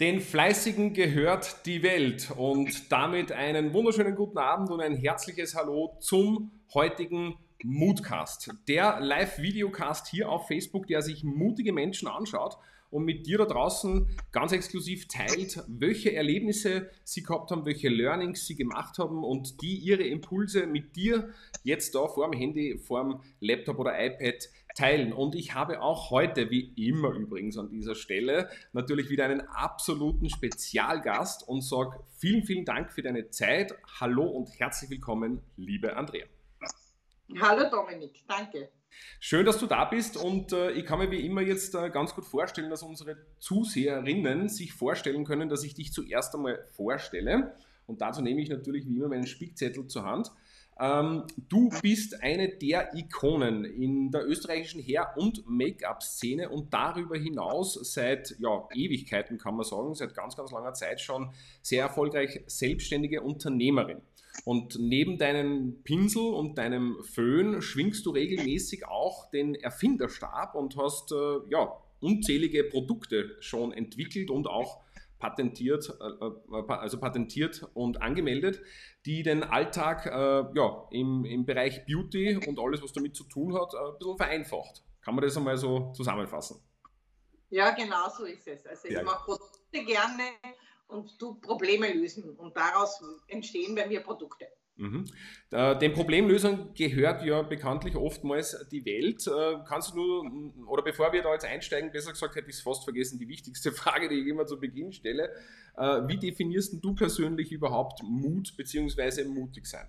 Den Fleißigen gehört die Welt und damit einen wunderschönen guten Abend und ein herzliches Hallo zum heutigen Moodcast. Der Live-Videocast hier auf Facebook, der sich mutige Menschen anschaut und mit dir da draußen ganz exklusiv teilt, welche Erlebnisse sie gehabt haben, welche Learnings sie gemacht haben und die ihre Impulse mit dir jetzt da vor dem Handy, vor dem Laptop oder iPad teilen. Und ich habe auch heute, wie immer übrigens an dieser Stelle, natürlich wieder einen absoluten Spezialgast und sage vielen, vielen Dank für deine Zeit. Hallo und herzlich willkommen, liebe Andrea. Hallo Dominik, danke. Schön, dass du da bist und äh, ich kann mir wie immer jetzt äh, ganz gut vorstellen, dass unsere Zuseherinnen sich vorstellen können, dass ich dich zuerst einmal vorstelle. Und dazu nehme ich natürlich wie immer meinen Spickzettel zur Hand. Ähm, du bist eine der Ikonen in der österreichischen Hair- und Make-up-Szene und darüber hinaus seit ja, Ewigkeiten, kann man sagen, seit ganz, ganz langer Zeit schon sehr erfolgreich selbstständige Unternehmerin. Und neben deinem Pinsel und deinem Föhn schwingst du regelmäßig auch den Erfinderstab und hast äh, ja, unzählige Produkte schon entwickelt und auch patentiert, äh, äh, also patentiert und angemeldet, die den Alltag äh, ja, im, im Bereich Beauty und alles, was damit zu tun hat, ein bisschen vereinfacht. Kann man das einmal so zusammenfassen? Ja, genau so ist es. Also ich mache Produkte gerne und du Probleme lösen und daraus entstehen bei mir Produkte. Mhm. Den Problemlösern gehört ja bekanntlich oftmals die Welt. Äh, kannst du nur, oder bevor wir da jetzt einsteigen, besser gesagt hätte ich es fast vergessen, die wichtigste Frage, die ich immer zu Beginn stelle. Äh, wie definierst du persönlich überhaupt Mut bzw. mutig sein?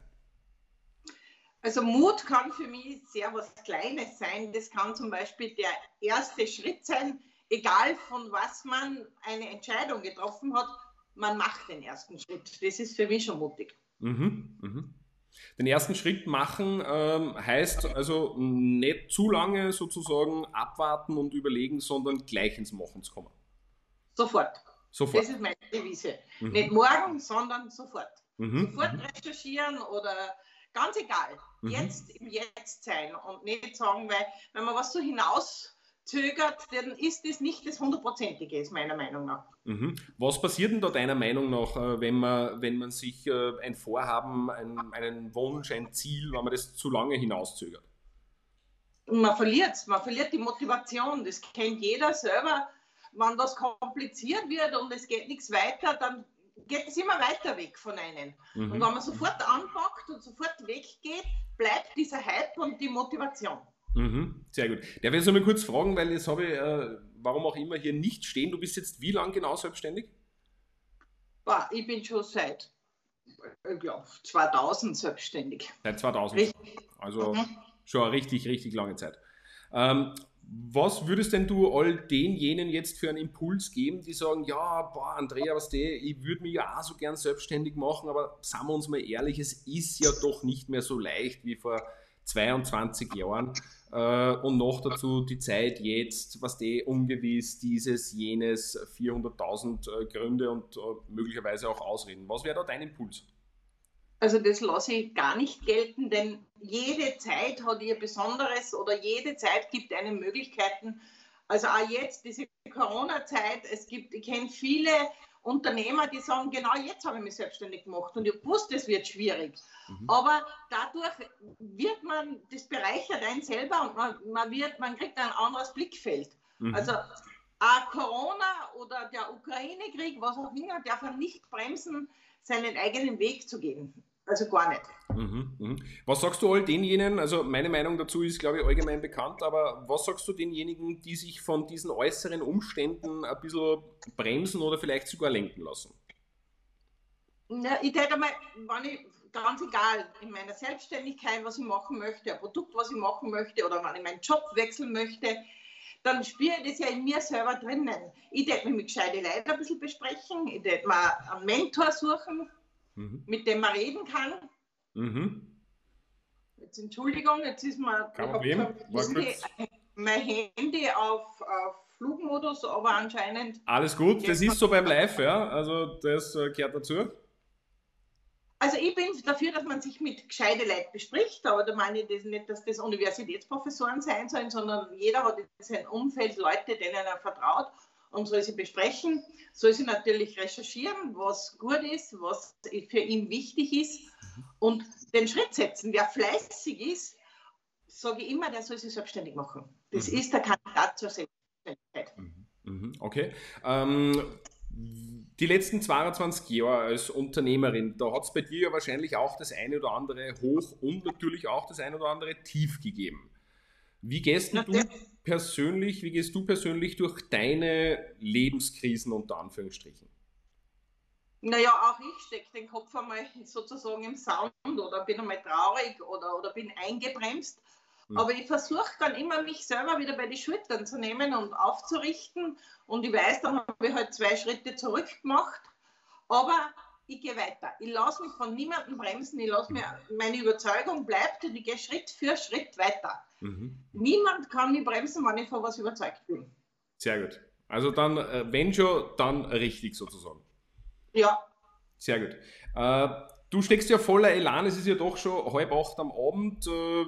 Also Mut kann für mich sehr was Kleines sein. Das kann zum Beispiel der erste Schritt sein, egal von was man eine Entscheidung getroffen hat, man macht den ersten Schritt. Das ist für mich schon mutig. Mhm, mhm. Den ersten Schritt machen ähm, heißt also nicht zu lange sozusagen abwarten und überlegen, sondern gleich ins Machen zu kommen. Sofort. Sofort. Das ist meine Devise. Mhm. Nicht morgen, sondern sofort. Mhm. Sofort mhm. recherchieren oder ganz egal. Mhm. Jetzt im Jetzt sein und nicht sagen, weil wenn man was so hinaus zögert, dann ist das nicht das hundertprozentige, ist meiner Meinung nach. Mhm. Was passiert denn da deiner Meinung nach, äh, wenn man, wenn man sich äh, ein Vorhaben, ein, einen Wunsch, ein Ziel, wenn man das zu lange hinauszögert? Man verliert es, man verliert die Motivation. Das kennt jeder selber. Wenn das kompliziert wird und es geht nichts weiter, dann geht es immer weiter weg von einem. Mhm. Und wenn man sofort anpackt und sofort weggeht, bleibt dieser Hype und die Motivation. Mhm, sehr gut. Darf ich jetzt mal kurz fragen, weil jetzt habe ich, äh, warum auch immer, hier nicht stehen. Du bist jetzt wie lange genau selbstständig? Boah, ich bin schon seit ich glaube, 2000 selbstständig. Seit 2000. Richtig. Also mhm. schon eine richtig, richtig lange Zeit. Ähm, was würdest denn du all denjenigen jetzt für einen Impuls geben, die sagen, ja, boah, Andrea, was der, ich würde mich ja auch so gern selbstständig machen, aber sagen wir uns mal ehrlich, es ist ja doch nicht mehr so leicht wie vor 22 Jahren. Äh, und noch dazu die Zeit jetzt, was die ungewiss, dieses, jenes, 400.000 äh, Gründe und äh, möglicherweise auch Ausreden. Was wäre da dein Impuls? Also das lasse ich gar nicht gelten, denn jede Zeit hat ihr Besonderes oder jede Zeit gibt einem Möglichkeiten. Also auch jetzt, diese Corona-Zeit, es gibt, ich kenne viele Unternehmer, die sagen, genau jetzt habe ich mich selbstständig gemacht und ich wusste, es wird schwierig. Mhm. Aber dadurch wird man, das bereichert einen selber und man, man, wird, man kriegt ein anderes Blickfeld. Mhm. Also auch Corona oder der Ukraine-Krieg, was auch immer, darf man nicht bremsen, seinen eigenen Weg zu gehen. Also gar nicht. Mhm, mh. Was sagst du all denjenigen, also meine Meinung dazu ist, glaube ich, allgemein bekannt, aber was sagst du denjenigen, die sich von diesen äußeren Umständen ein bisschen bremsen oder vielleicht sogar lenken lassen? Ja, ich denke mal, wenn ich ganz egal, in meiner Selbstständigkeit, was ich machen möchte, ein Produkt, was ich machen möchte oder wenn ich meinen Job wechseln möchte, dann spüre ich das ja in mir selber drinnen. Ich werde mich mit gescheite Leuten ein bisschen besprechen, ich werde mir einen Mentor suchen, mhm. mit dem man reden kann. Mhm. Jetzt Entschuldigung, jetzt ist Problem. Handy, mein Handy auf, auf Flugmodus, aber anscheinend. Alles gut, das ist so beim Live, ja. Also das äh, gehört dazu. Also ich bin dafür, dass man sich mit gescheite Leuten bespricht, aber da meine ich das nicht, dass das Universitätsprofessoren sein sollen, sondern jeder hat in seinem Umfeld Leute, denen er vertraut und soll sie besprechen, soll sie natürlich recherchieren, was gut ist, was für ihn wichtig ist mhm. und den Schritt setzen. Wer fleißig ist, sage ich immer, der soll sich selbstständig machen. Das mhm. ist der Kandidat zur Selbstständigkeit. Mhm. mhm. Okay. Ähm, die letzten 22 Jahre als Unternehmerin, da hat es bei dir ja wahrscheinlich auch das eine oder andere hoch und natürlich auch das eine oder andere tief gegeben. Wie gehst du persönlich, wie gehst du persönlich durch deine Lebenskrisen unter Anführungsstrichen? Naja, auch ich stecke den Kopf einmal sozusagen im Sound oder bin einmal traurig oder, oder bin eingebremst. Mhm. Aber ich versuche dann immer, mich selber wieder bei die Schultern zu nehmen und aufzurichten. Und ich weiß, dann habe ich halt zwei Schritte zurück gemacht. Aber ich gehe weiter. Ich lasse mich von niemandem bremsen. Ich lasse mir, meine Überzeugung bleibt und ich gehe Schritt für Schritt weiter. Mhm. Niemand kann mich bremsen, wenn ich von was überzeugt bin. Sehr gut. Also dann, äh, wenn schon, dann richtig sozusagen. Ja. Sehr gut. Äh, du steckst ja voller Elan. Es ist ja doch schon halb acht am Abend. Äh,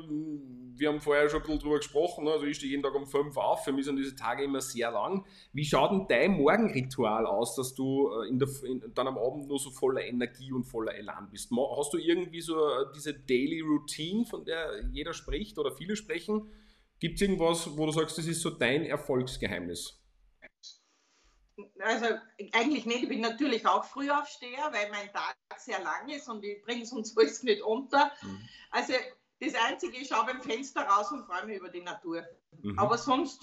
wir haben vorher schon ein bisschen drüber gesprochen, ne? also ich stehe jeden Tag um fünf auf, für mich sind diese Tage immer sehr lang. Wie schaut denn dein Morgenritual aus, dass du äh, in der, in, dann am Abend nur so voller Energie und voller Elan bist? Hast du irgendwie so äh, diese Daily Routine, von der jeder spricht oder viele sprechen? Gibt es irgendwas, wo du sagst, das ist so dein Erfolgsgeheimnis? Also eigentlich nicht, ich bin natürlich auch Frühaufsteher, weil mein Tag sehr lang ist und ich bringe es uns alles nicht unter. Mhm. Also das Einzige, ich schaue beim Fenster raus und freue mich über die Natur. Mhm. Aber sonst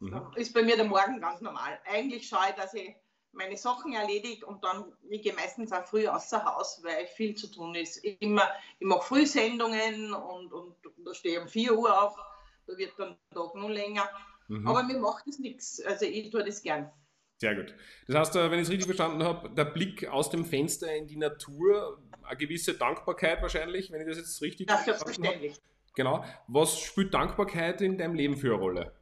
mhm. ist bei mir der Morgen ganz normal. Eigentlich schaue ich, dass ich meine Sachen erledige und dann, ich gehe meistens auch früh außer Haus, weil viel zu tun ist. Immer, ich mache Frühsendungen und, und da stehe ich um 4 Uhr auf, da wird dann der Tag noch länger. Mhm. Aber mir macht das nichts, also ich tue das gern. Sehr gut. Das heißt, äh, wenn ich es richtig verstanden habe, der Blick aus dem Fenster in die Natur, eine gewisse Dankbarkeit wahrscheinlich, wenn ich das jetzt richtig ja, verstanden habe. Genau. Was spielt Dankbarkeit in deinem Leben für eine Rolle?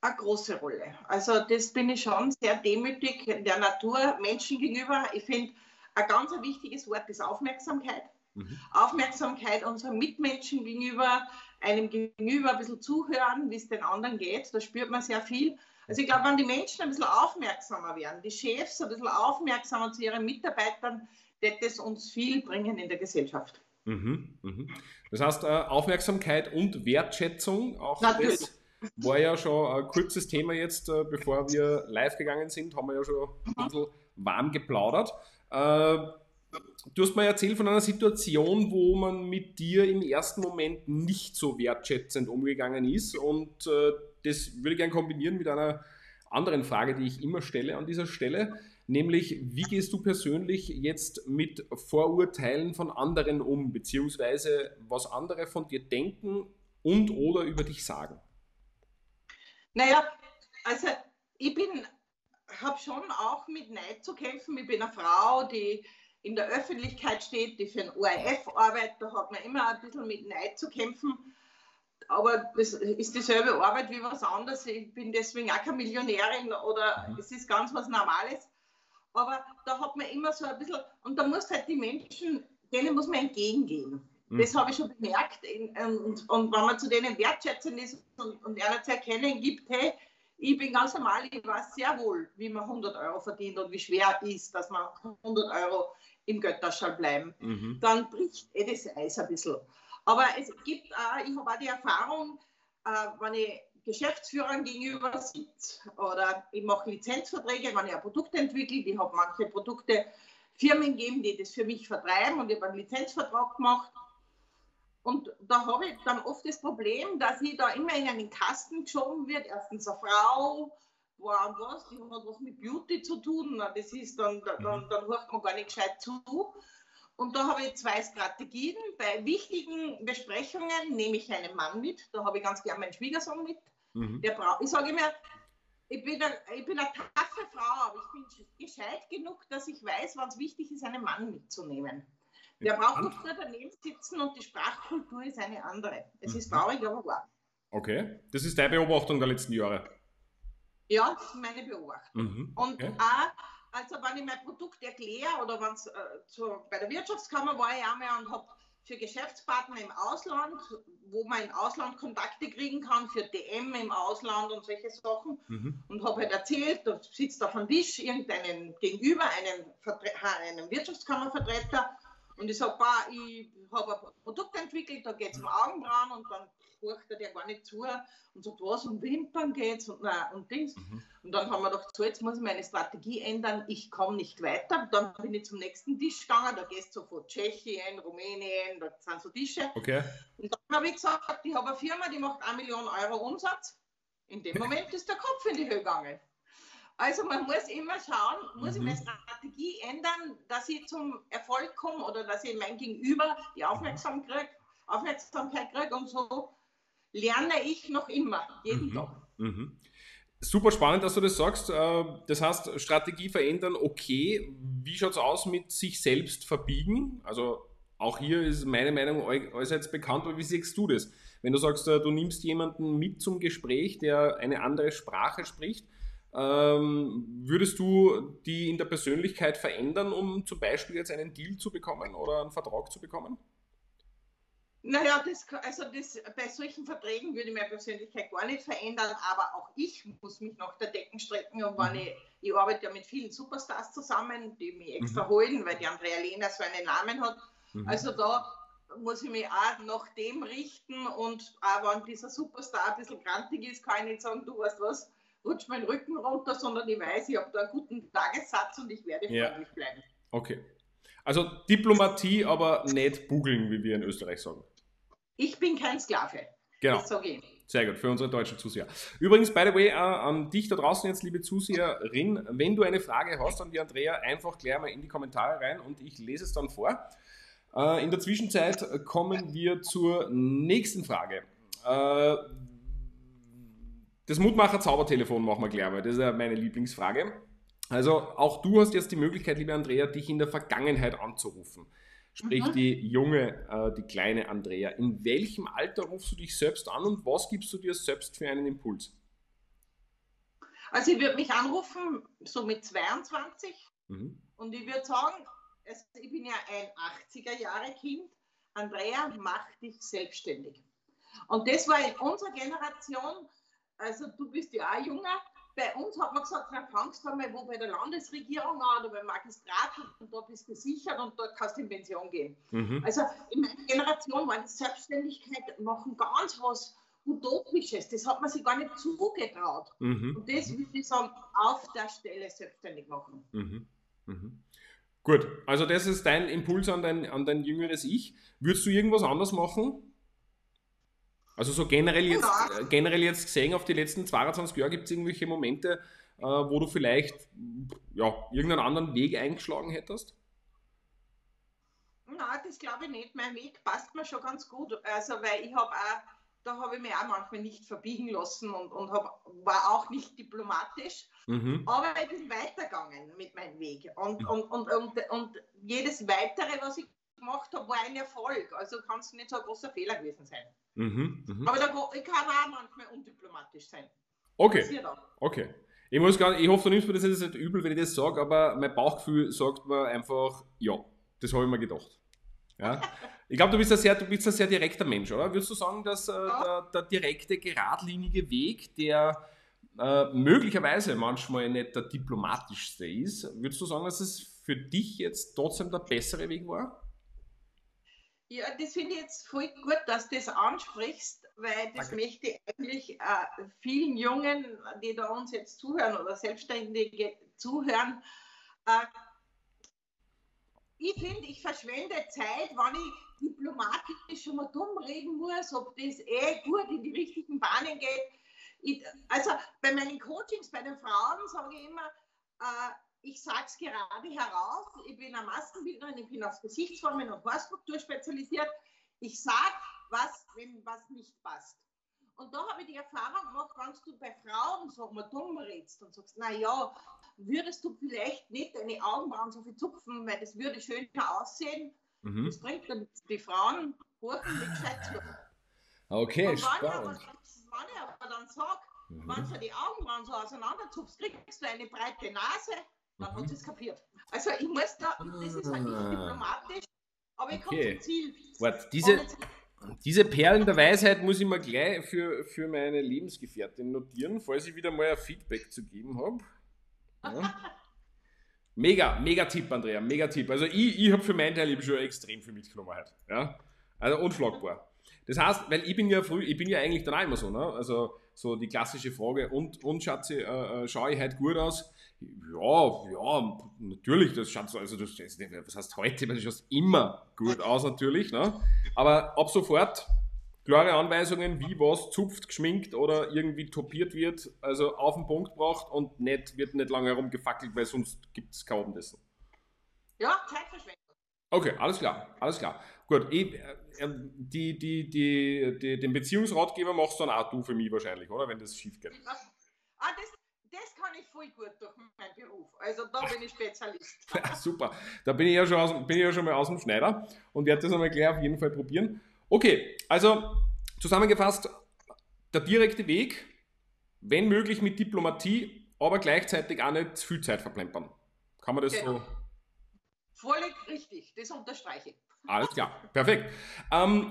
Eine große Rolle. Also das bin ich schon sehr demütig der Natur, Menschen gegenüber. Ich finde, ein ganz wichtiges Wort ist Aufmerksamkeit. Mhm. Aufmerksamkeit unseren Mitmenschen gegenüber, einem gegenüber ein bisschen zuhören, wie es den anderen geht. Da spürt man sehr viel. Also ich glaube, wenn die Menschen ein bisschen aufmerksamer werden, die Chefs ein bisschen aufmerksamer zu ihren Mitarbeitern, wird es uns viel bringen in der Gesellschaft. Mhm, mhm. Das heißt, äh, Aufmerksamkeit und Wertschätzung, auch Natürlich. das war ja schon ein kurzes Thema jetzt, äh, bevor wir live gegangen sind, haben wir ja schon ein bisschen warm geplaudert. Äh, du hast mir erzählt von einer Situation, wo man mit dir im ersten Moment nicht so wertschätzend umgegangen ist und das würde ich gerne kombinieren mit einer anderen Frage, die ich immer stelle an dieser Stelle, nämlich wie gehst du persönlich jetzt mit Vorurteilen von anderen um, beziehungsweise was andere von dir denken und oder über dich sagen? Naja, also ich bin, habe schon auch mit Neid zu kämpfen. Ich bin eine Frau, die in der Öffentlichkeit steht, die für ein ORF arbeitet, da hat man immer ein bisschen mit Neid zu kämpfen aber das ist dieselbe Arbeit wie was anderes. Ich bin deswegen auch keine Millionärin oder mhm. es ist ganz was Normales. Aber da hat man immer so ein bisschen, und da muss halt die Menschen, denen muss man entgegengehen. Mhm. Das habe ich schon bemerkt. Und, und, wenn man zu denen wertschätzend ist und, und einer zu erkennen gibt, hey, ich bin ganz normal, ich weiß sehr wohl, wie man 100 Euro verdient und wie schwer es ist, dass man 100 Euro im Götterschall bleiben, mhm. dann bricht eh das Eis ein bisschen. Aber es gibt, äh, ich habe auch die Erfahrung, äh, wenn ich Geschäftsführern gegenüber sitze oder ich mache Lizenzverträge, wenn ich ein Produkt entwickle, ich habe manche Produkte Firmen geben, die das für mich vertreiben und ich habe einen Lizenzvertrag gemacht. Und da habe ich dann oft das Problem, dass ich da immer in einen Kasten geschoben wird. Erstens eine Frau, war was, die hat was mit Beauty zu tun. Das ist dann, dann, dann hört man gar nicht gescheit zu. Und da habe ich zwei Strategien. Bei wichtigen Besprechungen nehme ich einen Mann mit. Da habe ich ganz gern meinen Schwiegersohn mit. Mhm. Der braucht, ich sage immer, ich bin, eine, ich bin eine taffe Frau, aber ich bin gescheit genug, dass ich weiß, wann es wichtig ist, einen Mann mitzunehmen. Der braucht nicht nur daneben sitzen und die Sprachkultur ist eine andere. Es mhm. ist traurig, aber wahr. Okay, das ist deine Beobachtung der letzten Jahre. Ja, das ist meine Beobachtung. Mhm. Und okay. auch also wenn ich mein Produkt erkläre oder wenn es äh, bei der Wirtschaftskammer war ich einmal und habe für Geschäftspartner im Ausland, wo man im Ausland Kontakte kriegen kann, für DM im Ausland und solche Sachen. Mhm. Und habe halt erzählt, da sitzt auf dem Tisch irgendeinen gegenüber, einen, einen Wirtschaftskammervertreter. Und ich sage, ich habe ein Produkt entwickelt, da geht es um Augenbrauen und dann horcht er der gar nicht zu und sagt, was, um Wimpern geht's und, nein, und Dings. Mhm. Und dann haben wir gedacht, so, jetzt muss ich meine Strategie ändern, ich komme nicht weiter. Dann bin ich zum nächsten Tisch gegangen, da gehst du von Tschechien, Rumänien, da sind so Tische. Okay. Und dann habe ich gesagt, ich habe eine Firma, die macht 1 Million Euro Umsatz. In dem Moment ist der Kopf in die Höhe gegangen. Also man muss immer schauen, muss mhm. ich meine Strategie ändern, dass ich zum Erfolg komme oder dass ich mein Gegenüber die Aufmerksamkeit, Aufmerksamkeit kriege und so lerne ich noch immer, jeden mhm. Tag. Mhm. Super spannend, dass du das sagst. Äh, das heißt, Strategie verändern, okay. Wie schaut es aus mit sich selbst verbiegen? Also auch hier ist meine Meinung allseits bekannt, aber wie siehst du das? Wenn du sagst, äh, du nimmst jemanden mit zum Gespräch, der eine andere Sprache spricht, ähm, würdest du die in der Persönlichkeit verändern, um zum Beispiel jetzt einen Deal zu bekommen oder einen Vertrag zu bekommen? Naja, das, also das, bei solchen Verträgen würde ich meine Persönlichkeit gar nicht verändern, aber auch ich muss mich nach der Decken strecken. Und wenn mhm. ich, ich arbeite ja mit vielen Superstars zusammen, die mich extra mhm. holen, weil die Andrea Lehner so einen Namen hat. Mhm. Also da muss ich mich auch nach dem richten und auch wenn dieser Superstar ein bisschen grantig ist, kann ich nicht sagen, du weißt was, rutscht mein Rücken runter, sondern ich weiß, ich habe da einen guten Tagessatz und ich werde freundlich ja. bleiben. Okay. Also Diplomatie, aber nicht bugeln, wie wir in Österreich sagen. Ich bin kein Sklave. Genau. Sehr gut, für unsere deutschen Zuseher. Übrigens, by the way, äh, an dich da draußen jetzt, liebe Zuseherin, wenn du eine Frage hast an die Andrea, einfach gleich mal in die Kommentare rein und ich lese es dann vor. Äh, in der Zwischenzeit kommen wir zur nächsten Frage. Äh, das Mutmacher-Zaubertelefon machen wir gleich mal, das ist ja meine Lieblingsfrage. Also auch du hast jetzt die Möglichkeit, liebe Andrea, dich in der Vergangenheit anzurufen sprich mhm. die junge, äh, die kleine Andrea. In welchem Alter rufst du dich selbst an und was gibst du dir selbst für einen Impuls? Also ich würde mich anrufen, so mit 22 mhm. und ich würde sagen, also ich bin ja ein 80er-Jahre-Kind, Andrea, mach dich selbstständig. Und das war in unserer Generation, also du bist ja auch junger, bei uns hat man gesagt, na, fangst du einmal wo bei der Landesregierung an oder beim Magistrat und da bist du gesichert und dort kannst du in Pension gehen. Mhm. Also in meiner Generation war die Selbstständigkeit machen ganz was Utopisches. Das hat man sich gar nicht zugetraut. Mhm. Und das würde ich sagen, auf der Stelle selbstständig machen. Mhm. mhm. Gut, also das ist dein Impuls an dein, an dein jüngeres Ich. Würdest du irgendwas anders machen? Also so generell jetzt, äh, generell jetzt gesehen auf die letzten 22 Jahre, gibt es irgendwelche Momente, äh, wo du vielleicht ja, irgendeinen anderen Weg eingeschlagen hättest? Nein, das glaube ich nicht. Mein Weg passt mir schon ganz gut. Also, weil ich habe auch, da habe ich mich auch manchmal nicht verbiegen lassen und, und hab, war auch nicht diplomatisch. Mhm. Aber ich bin weitergegangen mit meinem Weg. Und, mhm. und, und, und, und jedes weitere, was ich gemacht habe, war ein Erfolg. Also kann es nicht so ein großer Fehler gewesen sein. Mhm, mh. Aber da, ich kann auch manchmal undiplomatisch sein. Okay. Okay. Ich, muss gar, ich hoffe, du nimmst mir das jetzt nicht übel, wenn ich das sage, aber mein Bauchgefühl sagt mir einfach, ja, das habe ich mir gedacht. Ja? Ich glaube, du bist ein sehr, du bist ein sehr direkter Mensch, oder? Würdest du sagen, dass äh, der, der, direkte, geradlinige Weg, der äh, möglicherweise manchmal nicht der diplomatischste ist, würdest du sagen, dass es für dich jetzt trotzdem der bessere Weg war? Ja, das finde ich jetzt voll gut, dass du das ansprichst, weil das Danke. möchte ich eigentlich äh, vielen Jungen, die da uns jetzt zuhören oder Selbstständige zuhören, äh, ich finde, ich verschwende Zeit, wenn ich diplomatisch schon mal dumm reden muss, ob das eh gut in die richtigen Bahnen geht. Ich, also bei meinen Coachings, bei den Frauen sage ich immer, äh, ich sage es gerade heraus, ich bin eine Maskenbildnerin, ich bin auf Gesichtsformen und Haarstruktur spezialisiert. Ich sage was, wenn was nicht passt. Und da habe ich die Erfahrung gemacht, wenn du bei Frauen so mal dumm redest und sagst, naja, würdest du vielleicht nicht deine Augenbrauen so viel zupfen, weil das würde schöner aussehen. Mhm. Das bringt dann die Frauen hoch und nicht gescheit Okay, und wenn spannend. Ich aber, wenn ich aber dann sage, mhm. wenn du die Augenbrauen so auseinanderzupfst, kriegst du eine breite Nase, dann mhm. hat sie es kapiert. Also ich muss da, das ist halt nicht ah. diplomatisch, Aber ich komme zum Ziel. Warte, diese, diese Perlen der Weisheit muss ich mir gleich für, für meine Lebensgefährtin notieren, falls ich wieder mal ein Feedback zu geben habe. Ja. Mega, mega Tipp, Andrea, mega Tipp. Also ich, ich habe für meinen Teil ich schon extrem viel mitgenommen heute. Ja? Also unschlagbar. Das heißt, weil ich bin ja früh, ich bin ja eigentlich dann auch immer so, ne? Also so die klassische Frage, und, und Schatzi, äh, äh, schaue ich heute gut aus? Ja, ja, natürlich, das schaut so, also das, was heißt heute, du schaust immer gut aus natürlich, ne? Aber ab sofort klare Anweisungen, wie was zupft, geschminkt oder irgendwie topiert wird, also auf den Punkt braucht und nicht, wird nicht lange herumgefackelt, weil sonst gibt es kein Abendessen. Ja, Zeitverschwendung. Okay, alles klar, alles klar. Gut, ich, äh, die, die, die, die, den Beziehungsratgeber machst du dann auch du für mich wahrscheinlich, oder? Wenn das schief geht. Ah, das, das kann ich voll gut durch meinen Beruf. Also da bin ich Spezialist. Ja, super. Da bin ich ja schon, aus, bin ich ja schon mal aus dem Schneider und werde das einmal gleich auf jeden Fall probieren. Okay, also zusammengefasst, der direkte Weg, wenn möglich mit Diplomatie, aber gleichzeitig auch nicht zu viel Zeit verplempern. Kann man das genau. so? Völlig richtig, das unterstreiche ich. Alles klar, perfekt. Ähm,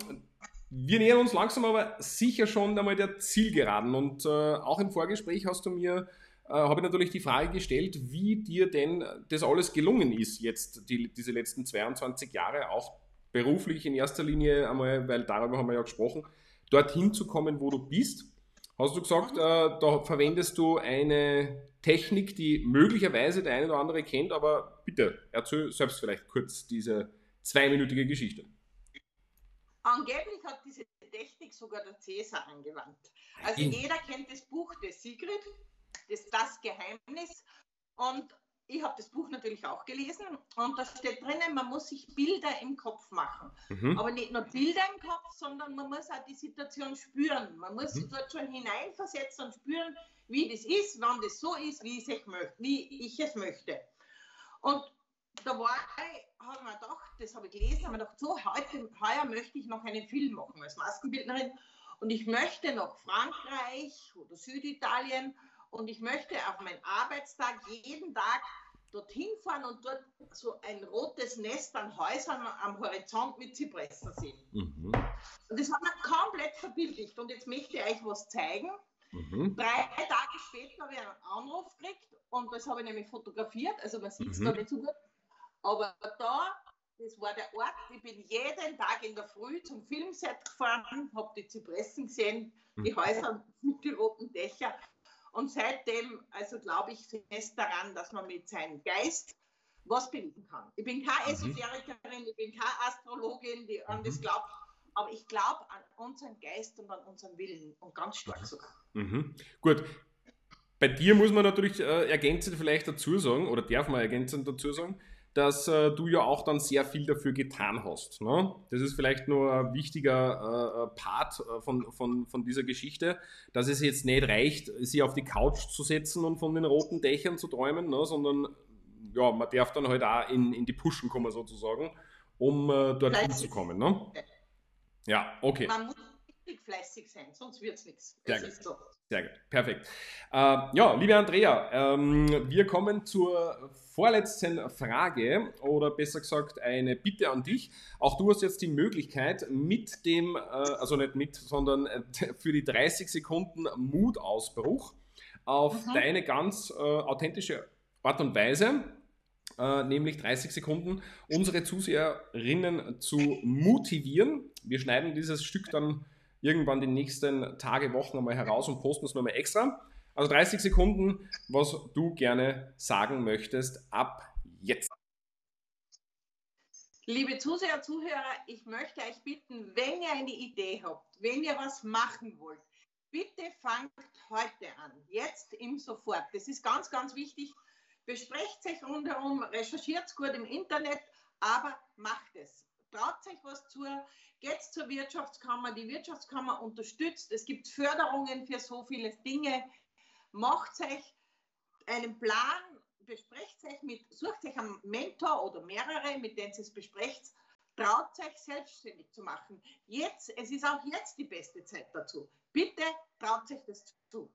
wir nähern uns langsam aber sicher schon einmal der Zielgeraden und äh, auch im Vorgespräch hast du mir, äh, habe ich natürlich die Frage gestellt, wie dir denn das alles gelungen ist jetzt, die, diese letzten 22 Jahre, auch beruflich in erster Linie einmal, weil darüber haben wir ja gesprochen, dorthin zu kommen, wo du bist. Hast du gesagt, äh, da verwendest du eine Technik, die möglicherweise der eine oder andere kennt, aber bitte erzähl selbst vielleicht kurz diese zweiminütige Geschichte. Angeblich hat diese Technik sogar der Cäsar angewandt. Also jeder kennt das Buch des Sigrid, das, das Geheimnis. Und ich habe das Buch natürlich auch gelesen und da steht drinnen, man muss sich Bilder im Kopf machen. Mhm. Aber nicht nur Bilder im Kopf, sondern man muss auch die Situation spüren. Man muss mhm. sich dort schon hineinversetzen und spüren, wie das ist, wann das so ist, wie ich, wie ich es möchte. Und da war ich habe mir gedacht, das habe ich gelesen, habe mir gedacht, so, heute, heuer möchte ich noch einen Film machen als Maskenbildnerin und ich möchte nach Frankreich oder Süditalien und ich möchte auf meinen Arbeitstag jeden Tag dorthin fahren und dort so ein rotes Nest an Häusern am Horizont mit Zypressen sehen. Mhm. Und das hat mir komplett verbildlicht. Und jetzt möchte ich euch was zeigen. Mhm. Drei Tage später habe ich einen Anruf gekriegt und das habe ich nämlich fotografiert. Also man sieht es mhm. da nicht so gut. Aber da, das war der Ort, ich bin jeden Tag in der Früh zum Filmset gefahren, habe die Zypressen gesehen, die mhm. Häuser mit den roten Dächern. Und seitdem, also glaube ich fest daran, dass man mit seinem Geist was bewegen kann. Ich bin keine mhm. Esoterikerin, ich bin keine Astrologin, die an das mhm. glaubt, aber ich glaube an unseren Geist und an unseren Willen und ganz stark sogar. Mhm. Gut. Bei dir muss man natürlich äh, ergänzend vielleicht dazu sagen, oder darf man ergänzend dazu sagen, dass äh, du ja auch dann sehr viel dafür getan hast. Ne? Das ist vielleicht nur ein wichtiger äh, Part äh, von, von, von dieser Geschichte, dass es jetzt nicht reicht, sie auf die Couch zu setzen und von den roten Dächern zu träumen, ne? sondern ja, man darf dann halt auch in, in die Pushen kommen sozusagen, um äh, dorthin zu kommen. Ne? Ja, okay. Man muss richtig fleißig sein, sonst wird es nichts. Sehr gut. So. Sehr gut, perfekt. Äh, ja, liebe Andrea, ähm, wir kommen zur vorletzten Frage oder besser gesagt eine Bitte an dich. Auch du hast jetzt die Möglichkeit mit dem, äh, also nicht mit, sondern äh, für die 30 Sekunden Mutausbruch auf mhm. deine ganz äh, authentische Art und Weise, äh, nämlich 30 Sekunden, unsere Zuseherinnen zu motivieren. Wir schneiden dieses Stück dann irgendwann die nächsten Tage, Wochen einmal heraus und posten es nochmal extra. Also 30 Sekunden, was du gerne sagen möchtest, ab jetzt. Liebe Zuseher, Zuhörer, ich möchte euch bitten, wenn ihr eine Idee habt, wenn ihr was machen wollt, bitte fangt heute an, jetzt im Sofort. Das ist ganz, ganz wichtig. Besprecht sich rundherum, recherchiert es gut im Internet, aber macht es. Traut sich was zu, geht zur Wirtschaftskammer, die Wirtschaftskammer unterstützt. Es gibt Förderungen für so viele Dinge. Macht euch einen Plan, besprecht euch mit, sucht euch einen Mentor oder mehrere, mit denen ihr es besprecht. Traut euch selbstständig zu machen. Jetzt, es ist auch jetzt die beste Zeit dazu. Bitte traut euch das zu.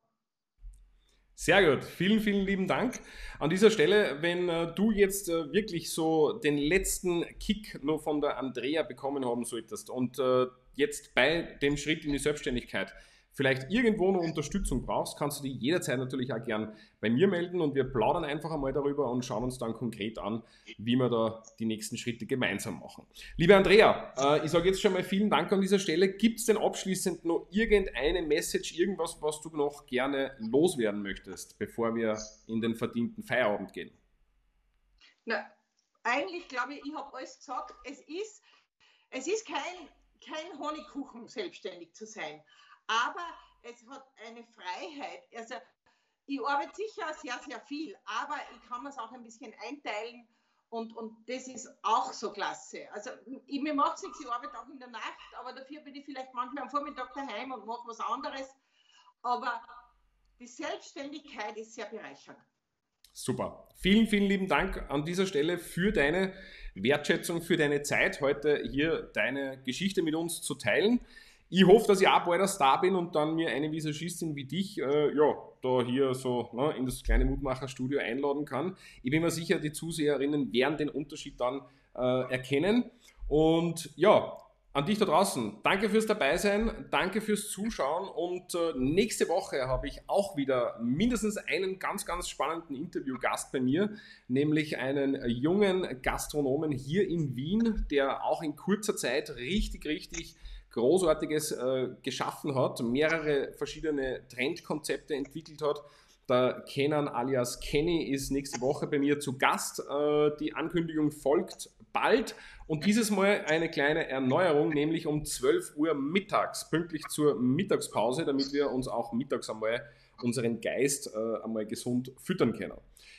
Sehr gut, vielen, vielen lieben Dank. An dieser Stelle, wenn äh, du jetzt äh, wirklich so den letzten Kick nur von der Andrea bekommen haben solltest und äh, jetzt bei dem Schritt in die Selbstständigkeit vielleicht irgendwo eine Unterstützung brauchst, kannst du dich jederzeit natürlich auch gern bei mir melden und wir plaudern einfach einmal darüber und schauen uns dann konkret an, wie wir da die nächsten Schritte gemeinsam machen. Liebe Andrea, äh, ich sage jetzt schon mal vielen Dank an dieser Stelle. Gibt es denn abschließend noch irgendeine Message, irgendwas, was du noch gerne loswerden möchtest, bevor wir in den verdienten Feierabend gehen? Na, eigentlich glaube ich, ich habe alles gesagt. Es ist, es ist kein, kein Honigkuchen, selbstständig zu sein aber es hat eine Freiheit. Also ich arbeite sicher sehr, sehr viel, aber ich kann es auch ein bisschen einteilen und, und das ist auch so klasse. Also ich, mir macht es nichts, ich arbeite auch in der Nacht, aber dafür bin ich vielleicht manchmal am Vormittag daheim und mache was anderes. Aber die Selbstständigkeit ist sehr bereichernd. Super. Vielen, vielen lieben Dank an dieser Stelle für deine Wertschätzung, für deine Zeit, heute hier deine Geschichte mit uns zu teilen. Ich hoffe, dass ich auch bald ein Star bin und dann mir eine Visagistin wie dich, äh, ja, da hier so ne, in das kleine Mutmacherstudio einladen kann. Ich bin mir sicher, die Zuseherinnen werden den Unterschied dann äh, erkennen. Und ja, an dich da draußen, danke fürs Dabeisein, danke fürs Zuschauen und äh, nächste Woche habe ich auch wieder mindestens einen ganz, ganz spannenden Interviewgast bei mir, nämlich einen jungen Gastronomen hier in Wien, der auch in kurzer Zeit richtig, richtig Großartiges äh, geschaffen hat, mehrere verschiedene Trendkonzepte entwickelt hat. Der Kenan alias Kenny ist nächste Woche bei mir zu Gast. Äh, die Ankündigung folgt bald und dieses Mal eine kleine Erneuerung, nämlich um 12 Uhr mittags, pünktlich zur Mittagspause, damit wir uns auch mittags einmal unseren Geist äh, einmal gesund füttern können.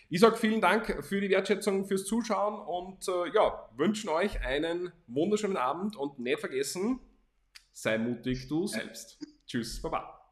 Ich sage vielen Dank für die Wertschätzung, fürs Zuschauen und äh, ja, wünschen euch einen wunderschönen Abend und nicht vergessen, sei mutig du selbst. Tschüss, Baba.